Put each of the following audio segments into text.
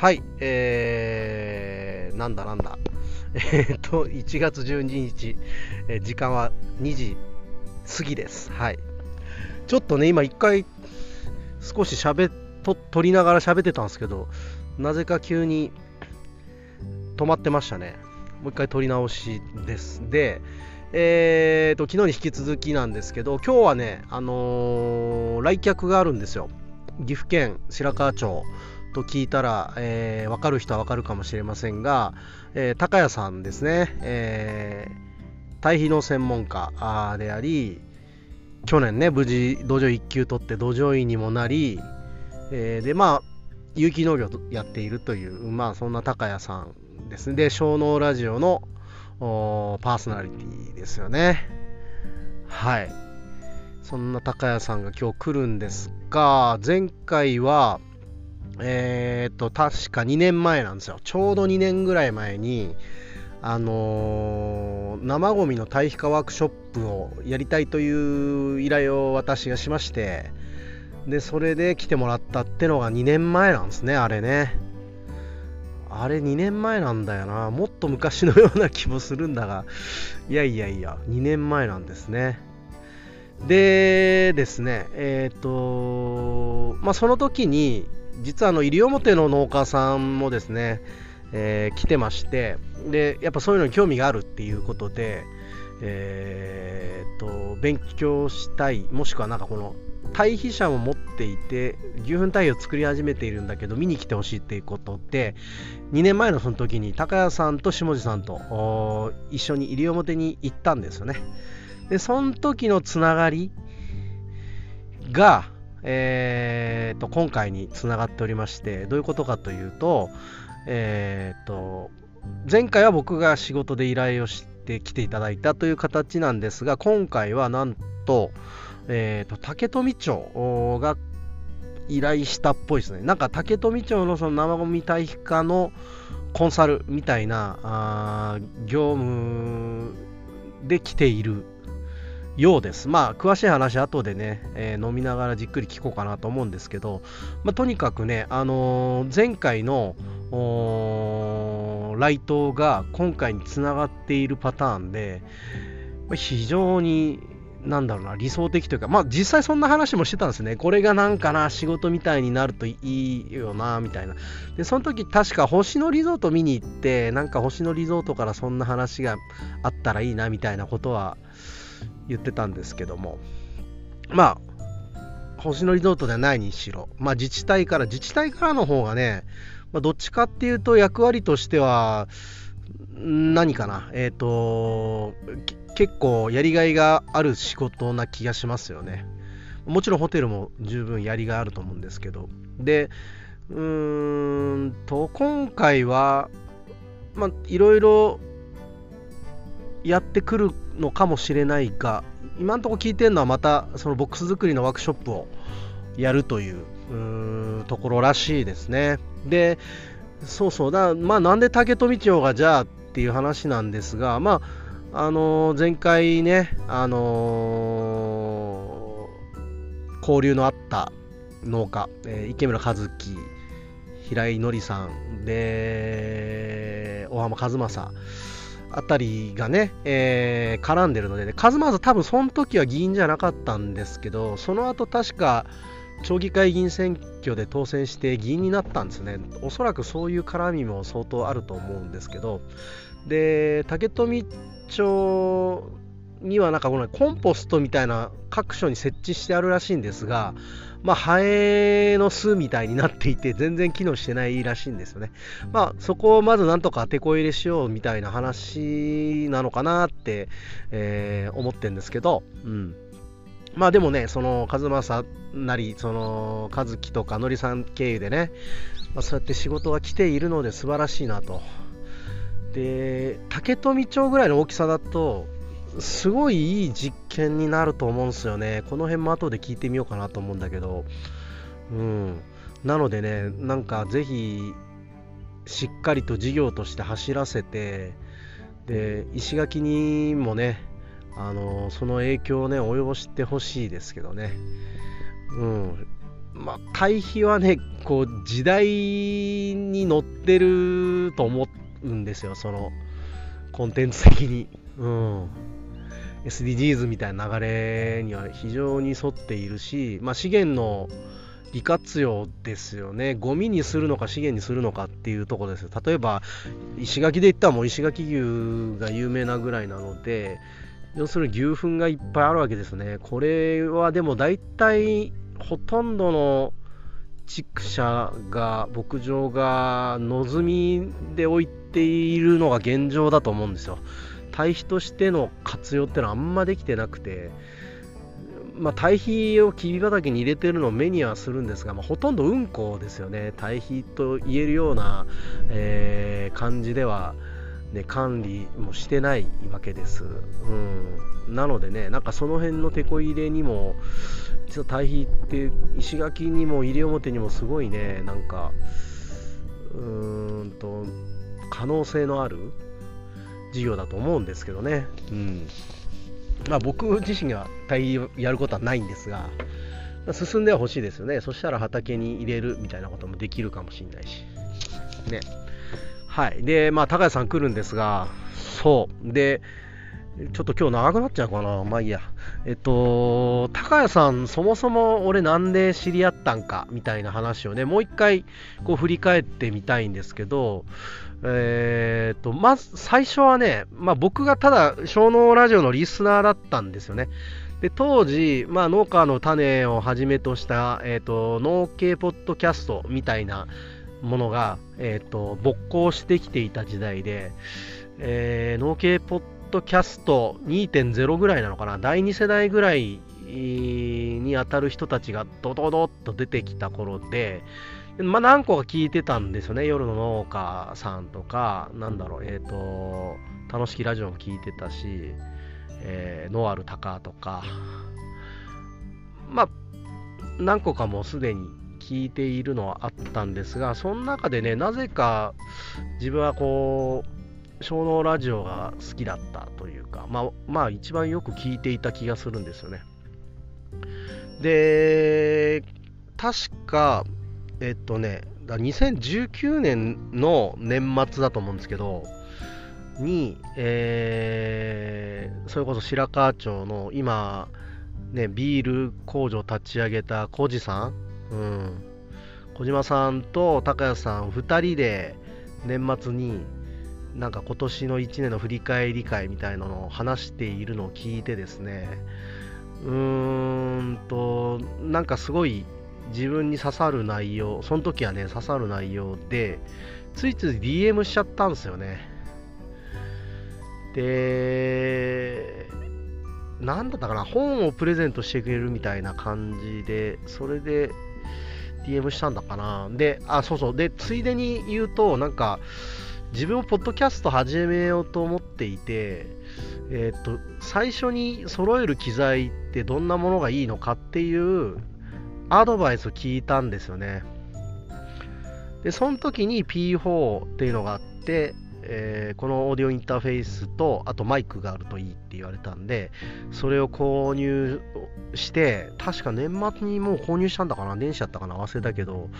はい、えー、なんだなんだ。えっと、1月12日、えー、時間は2時過ぎです。はい。ちょっとね、今一回、少し喋っと、撮りながら喋ってたんですけど、なぜか急に止まってましたね。もう一回撮り直しです。で、えーと、昨日に引き続きなんですけど、今日はね、あのー、来客があるんですよ。岐阜県白川町と聞いたら、えー、分かる人は分かるかもしれませんが、えー、高谷さんですね、えー、対比の専門家であり去年ね無事道場1級取って土壌医にもなり、えー、でまあ有機農業やっているというまあそんな高谷さんですね。で小脳ラジオのパーソナリティですよね。はい。そんな高谷さんが今日来るんですが前回はえー、っと、確か2年前なんですよ。ちょうど2年ぐらい前に、あのー、生ゴミの堆肥化ワークショップをやりたいという依頼を私がしまして、で、それで来てもらったってのが2年前なんですね、あれね。あれ2年前なんだよな。もっと昔のような気もするんだが、いやいやいや、2年前なんですね。でですね、えっ、ー、と、まあ、その時に、実はあの西表の農家さんもですね、えー、来てましてでやっぱそういうのに興味があるっていうことで、えー、と勉強したいもしくはなんかこの堆肥車を持っていて牛糞堆肥を作り始めているんだけど見に来てほしいっていうことで2年前のその時に高谷さんと下地さんと一緒に西表に行ったんですよね。でその時のつながりがえーと、今回につながっておりましてどういうことかというと,、えーと、前回は僕が仕事で依頼をしてきていただいたという形なんですが今回はなんと,、えーと、竹富町が依頼したっぽいですね。なんか竹富町のその生ゴミ堆肥化のコンサルみたいなあ業務で来ているようです。まあ、詳しい話、後でね、えー、飲みながらじっくり聞こうかなと思うんですけど、まあ、とにかくね、あのー、前回の来島が今回につながっているパターンで、非常になんだろうな、理想的というか、まあ実際そんな話もしてたんですね。これがなんかな、仕事みたいになるといいよな、みたいな。で、その時確か星野リゾート見に行って、なんか星野リゾートからそんな話があったらいいな、みたいなことは言ってたんですけども。まあ星野リゾートではないにしろ、まあ、自治体から自治体からの方がね、まあ、どっちかっていうと役割としては何かな。えっ、ー、と結構やりがいがある仕事な気がしますよね。もちろんホテルも十分やりがいあると思うんですけど。でうーんと今回はまあいろいろやってくるのかもしれないが今のところ聞いてるのはまたそのボックス作りのワークショップをやるというところらしいですね。でそうそうだまあなんで竹富町がじゃあっていう話なんですがまああのー、前回ねあのー、交流のあった農家、えー、池村和樹平井のりさんで大浜和正あたりがね、えー、絡んでるので、ね、カズマーズ多分その時は議員じゃなかったんですけど、その後確か町議会議員選挙で当選して議員になったんですね。おそらくそういう絡みも相当あると思うんですけど、で、竹富町にはなんかこのコンポストみたいな各所に設置してあるらしいんですが、まあ、ハエの巣みたいになっていて全然機能してないらしいんですよね。まあ、そこをまずなんとか手こ入れしようみたいな話なのかなって、えー、思ってるんですけど、うん。まあでもね、その、和正なり、その、和樹とかのりさん経由でね、まあ、そうやって仕事が来ているので素晴らしいなと。で、竹富町ぐらいの大きさだと、すごいいい実験になると思うんですよね。この辺も後で聞いてみようかなと思うんだけど、うん。なのでね、なんかぜひ、しっかりと事業として走らせて、で、石垣にもね、あのその影響をね、及ぼしてほしいですけどね。うん。まあ、対比はね、こう、時代に乗ってると思うんですよ、その、コンテンツ的に。うん。SDGs みたいな流れには非常に沿っているし、まあ、資源の利活用ですよね。ゴミにするのか資源にするのかっていうところです。例えば、石垣で言ったらもう石垣牛が有名なぐらいなので、要するに牛糞がいっぱいあるわけですね。これはでも大体ほとんどの畜舎が牧場が望みで置いているのが現状だと思うんですよ。堆肥としての活用ってのはあんまできてなくて、まあ、堆肥をきび畑に入れてるのを目にはするんですが、まあ、ほとんどうんこですよね。堆肥と言えるような、えー、感じでは、ね、管理もしてないわけです、うん、なのでねなんかその辺のてこ入れにも実は堆肥って石垣にも西表にもすごいねなんかうーんと可能性のある事業だと思うんですけどね、うんまあ、僕自身が対やることはないんですが、進んではほしいですよね。そしたら畑に入れるみたいなこともできるかもしれないし。ね。はい。で、まあ、高谷さん来るんですが、そう。で、ちょっと今日長くなっちゃうかな。まあいいや。えっと、高谷さん、そもそも俺なんで知り合ったんかみたいな話をね、もう一回こう振り返ってみたいんですけど、えー、と、まず最初はね、まあ、僕がただ小脳ラジオのリスナーだったんですよね。で当時、まあ、農家の種をはじめとした、えーと、農系ポッドキャストみたいなものが、えーと、勃興してきていた時代で、えー、農系ポッドキャスト2.0ぐらいなのかな、第2世代ぐらいに当たる人たちがドドドッと出てきた頃で、まあ、何個か聞いてたんですよね。夜の農家さんとか、なんだろう、えっ、ー、と、楽しきラジオも聞いてたし、えー、ノアルタカとか、まあ、何個かもうすでに聞いているのはあったんですが、その中でね、なぜか自分はこう、小脳ラジオが好きだったというか、まあ、まあ、一番よく聞いていた気がするんですよね。で、確か、えっとね、だ2019年の年末だと思うんですけど、に、えー、それこそ白川町の今、ね、ビール工場立ち上げた小路さん、うん、小島さんと高谷さん2人で年末になんか今年の1年の振り返り会みたいなのを話しているのを聞いてですねうーんとなんかすごい自分に刺さる内容、その時はね、刺さる内容で、ついつい DM しちゃったんですよね。で、なんだったかな、本をプレゼントしてくれるみたいな感じで、それで DM したんだかな。で、あ、そうそう。で、ついでに言うと、なんか、自分もポッドキャスト始めようと思っていて、えっ、と、最初に揃える機材ってどんなものがいいのかっていうアドバイスを聞いたんですよね。で、その時に P4 っていうのがあって、えー、このオーディオインターフェースと、あとマイクがあるといいって言われたんで、それを購入して、確か年末にもう購入したんだかな、電子だったかな、忘れたけど、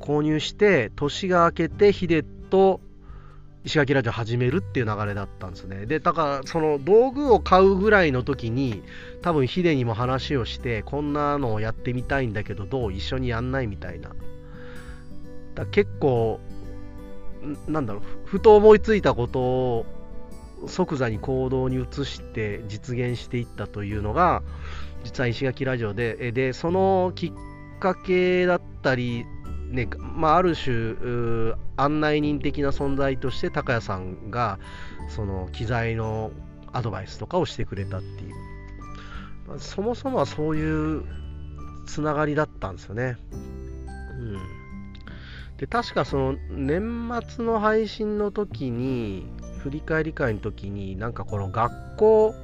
購入して、年が明けて、ヒデと石垣ラジオ始めるっていう流れだったんですね。で、だから、その道具を買うぐらいの時に、多分ヒデにも話をして、こんなのをやってみたいんだけど、どう一緒にやんないみたいな。だ結構、なんだろう、ふと思いついたことを即座に行動に移して実現していったというのが、実は石垣ラジオで、で、そのきっかけだったり、ねまあ、ある種案内人的な存在として高谷さんがその機材のアドバイスとかをしてくれたっていう、まあ、そもそもはそういうつながりだったんですよね。うん、で確かその年末の配信の時に振り返り会の時になんかこの学校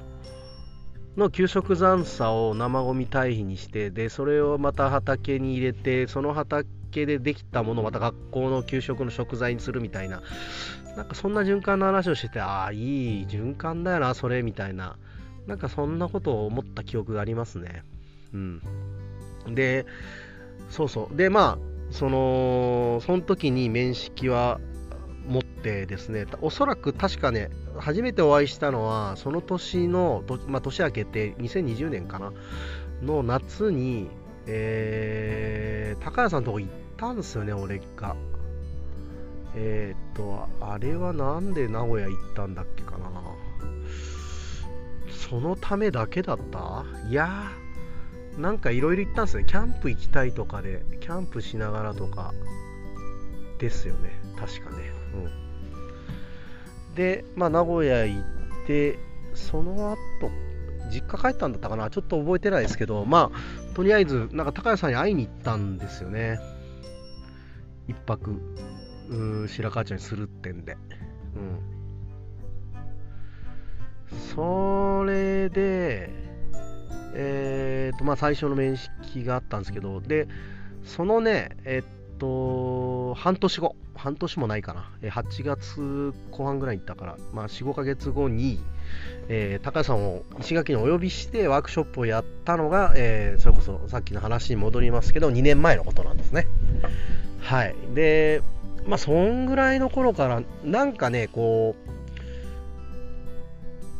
の給食残差を生ゴミ堆肥にしてでそれをまた畑に入れてその畑系でできたものをまた学校の給食の食材にするみたいな、なんかそんな循環の話をしてて、ああ、いい循環だよな、それ、みたいな、なんかそんなことを思った記憶がありますね。うん。で、そうそうでまあそのその時に面識は持ってですねおそらく確かね初めてお会いしたのはその年の、まあ、年明けて2020年かなの夏に、えー、高谷さんのとこ行ったんですよね俺が。えー、っとあれはなんで名古屋行ったんだっけかな。そのためだけだった？いやなんかいろいろ行ったんですね。キャンプ行きたいとかでキャンプしながらとかですよね。確かね。うん。でまあ名古屋行ってその後実家帰ったんだったかな。ちょっと覚えてないですけどまあとりあえずなんか高谷さんに会いに行ったんですよね。一泊う白川ちゃんにするってんで。うん。それでえー、とまあ最初の面識があったんですけどでそのねえっと半年後。半年もないかな。8月後半ぐらいに行ったから、まあ、45ヶ月後に、えー、高橋さんを石垣にお呼びしてワークショップをやったのが、えー、それこそさっきの話に戻りますけど2年前のことなんですね。はい。でまあそんぐらいの頃からなんかねこう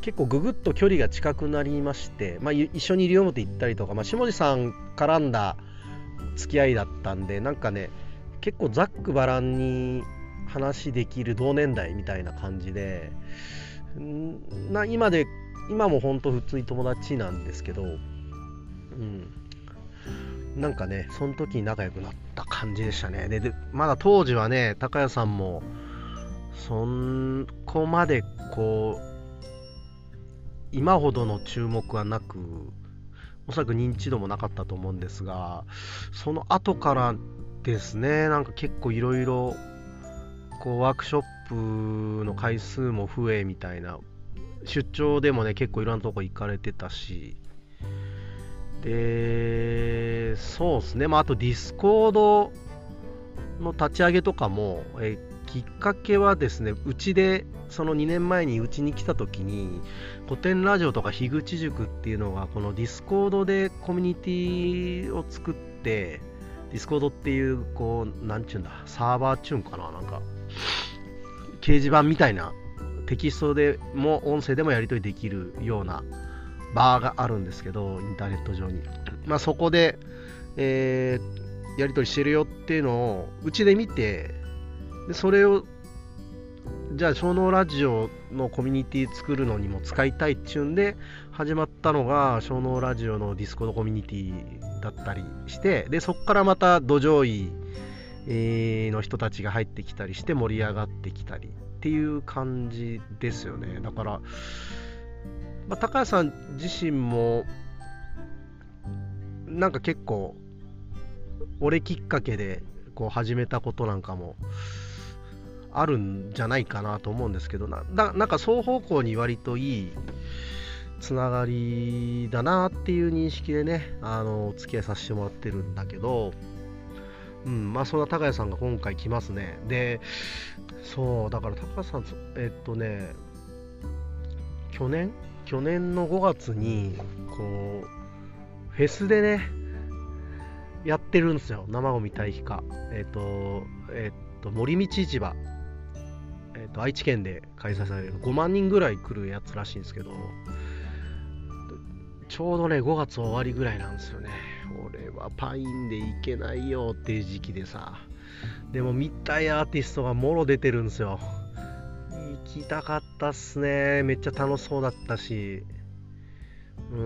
結構ぐぐっと距離が近くなりまして、まあ、一緒に西表行ったりとか、まあ、下地さん絡んだ付き合いだったんでなんかね結構ざっくばらんに話できる同年代みたいな感じでな今で今も本当普通に友達なんですけど、うん、なんかねその時に仲良くなった感じでしたね。でまだ当時はね高谷さんもそこまでこう今ほどの注目はなくおそらく認知度もなかったと思うんですがその後からですね。なんか結構いろいろこうワークショップの回数も増えみたいな出張でもね結構いろんなとこ行かれてたし。でそうですね。まああとディスコードの立ち上げとかもえきっかけはですねうちでその2年前にうちに来た時にコテンラジオとか樋口塾っていうのがこのディスコードでコミュニティを作ってディスコードっていうこうなんちゅうんだサーバーちゅうんかななんか。掲示板みたいなテキストでも音声でもやり取りできるようなバーがあるんですけどインターネット上に。まあそこで、えー、やり取りしてるよっていうのをうちで見てでそれをじゃあ小農ラジオのコミュニティ作るのにも使いたいっちゅうんで始まったのが小農ラジオのディスコードコミュニティだったりしてでそこからまた土壌医の人たちが入ってきたりして盛り上がってきたりっていう感じですよね。だから、まあ、高谷さん自身もなんか結構俺きっかけでこう始めたことなんかもあるんじゃないかなと思うんですけどななんか双方向に割といいつながりだなっていう認識でねあのお付き合いさせてもらってるんだけどうんまあそんな高谷さんが今回来ますね。でそうだから高谷さんえっとね去年去年の5月にこうフェスでねやってるんですよ。生ゴミ堆肥化。えっとえっと森道市場。えーと、愛知県で開催される。5万人ぐらい来るやつらしいんですけど。ちょうどね5月終わりぐらいなんですよね。俺はパインで行けないよっていう時期でさ。でも見たいアーティストがもろ出てるんですよ。行きたかったっすね。めっちゃ楽しそうだったし。うー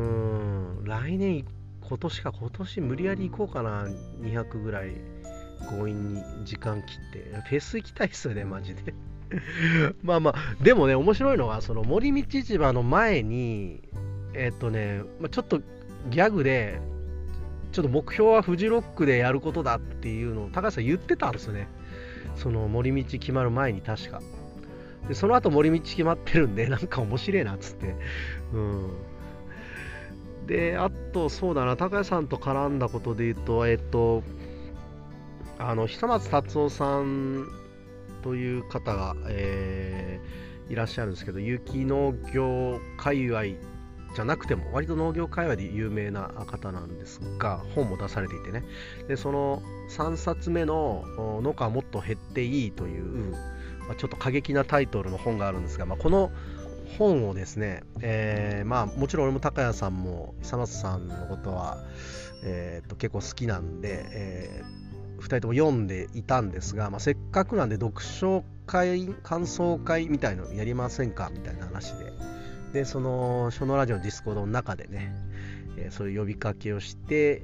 ん。来年今年か。今年無理やり行こうかな。200ぐらい。強引に時間切って。フェス行きたいっすよねマジで。まあまあ、でもね、面白いのは、その森道市場の前に、えっとね、まあ、ちょっとギャグで、ちょっと目標はフジロックでやることだっていうのを高橋さん言ってたんですよね。その森道決まる前に確か。で、その後森道決まってるんで、なんか面白いなっつって。うん。で、あと、そうだな、高橋さんと絡んだことで言うと、えっと、あの、久松達夫さんという方が、えー、いらっしゃるんですけど、雪農業界隈じゃなくても割と農業界隈で有名な方なんですが本も出されていてね。でその3冊目の「農家はもっと減っていい」という、まあ、ちょっと過激なタイトルの本があるんですが、まあ、この本をですね、えー、まあもちろん俺も高谷さんも久松さんのことは、えー、と結構好きなんで、えー、2人とも読んでいたんですが、まあ、せっかくなんで読書会感想会みたいのやりませんかみたいな話ででその書のラジオのディスコードの中でね、えー、そういう呼びかけをして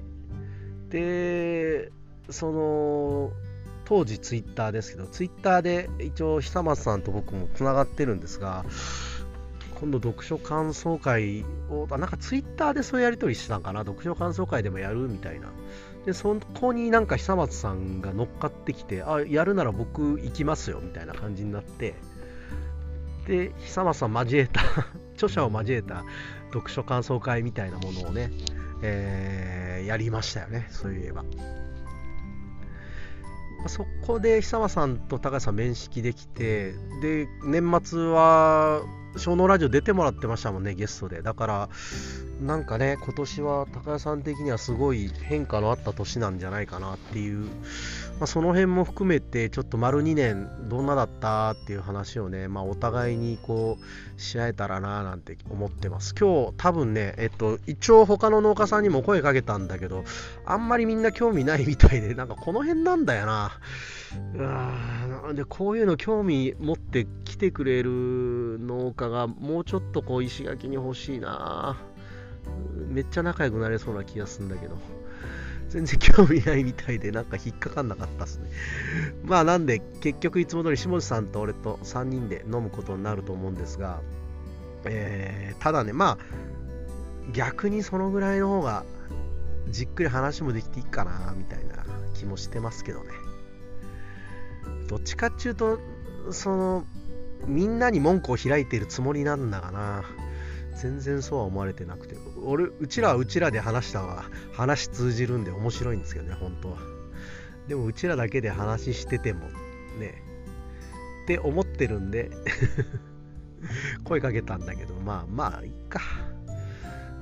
でその当時ツイッターですけどツイッターで一応久松さんと僕もつながってるんですが今度読書感想会をあなんかツイッターでそういうやり取りしてたんかな？読書感想会でもやるみたいな。でそこになんか久松さんが乗っかってきてあやるなら僕行きますよみたいな感じになってで久松さん交えた 著者を交えた読書感想会みたいなものをね、えー、やりましたよねそういえば。そこで久松さんと高橋さん面識できてで年末は小脳ラジオ出てもらってましたもんねゲストで。だからなんかね今年は高谷さん的にはすごい変化のあった年なんじゃないかなっていう、まあ、その辺も含めてちょっと丸2年どんなだったっていう話をね、まあ、お互いにこうし合えたらななんて思ってます。今日多分ねえっと一応他の農家さんにも声かけたんだけどあんまりみんな興味ないみたいでなんかこの辺なんだよな。うんでこういうの興味持って来てくれる農家がもうちょっとこう石垣に欲しいな。めっちゃ仲良くなれそうな気がするんだけど。全然興味ないみたいでなんか引っかかんなかったっすね。まあなんで結局いつも通り下地さんと俺と3人で飲むことになると思うんですが、えー、ただねまあ逆にそのぐらいの方がじっくり話もできていいかなみたいな気もしてますけどね。どっちかっていうとそのみんなに門戸を開いてるつもりなんだがな。全然そうは思われてなくて俺うちらはうちらで話したのは話通じるんで面白いんですけどね本当は。でもうちらだけで話しててもね。って思ってるんで 声かけたんだけどまあまあいっか。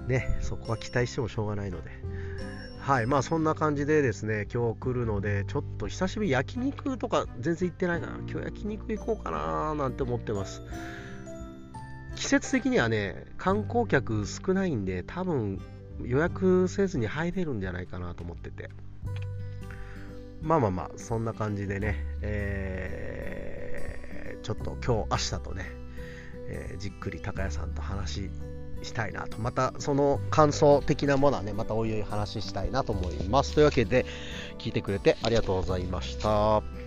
ねそこは期待してもしょうがないので。はいまあそんな感じでですね今日来るのでちょっと久しぶり焼肉とか全然行ってないかな。今日焼肉行こうかななんて思ってます。季節的にはね観光客少ないんで多分予約せずに入れるんじゃないかなと思っててまあまあまあそんな感じでね、えー、ちょっと今日明日とね、えー、じっくり高谷さんと話したいなと。またその感想的なものはね、またおいおい話したいなと思います。というわけで、聞いてくれてありがとうございました。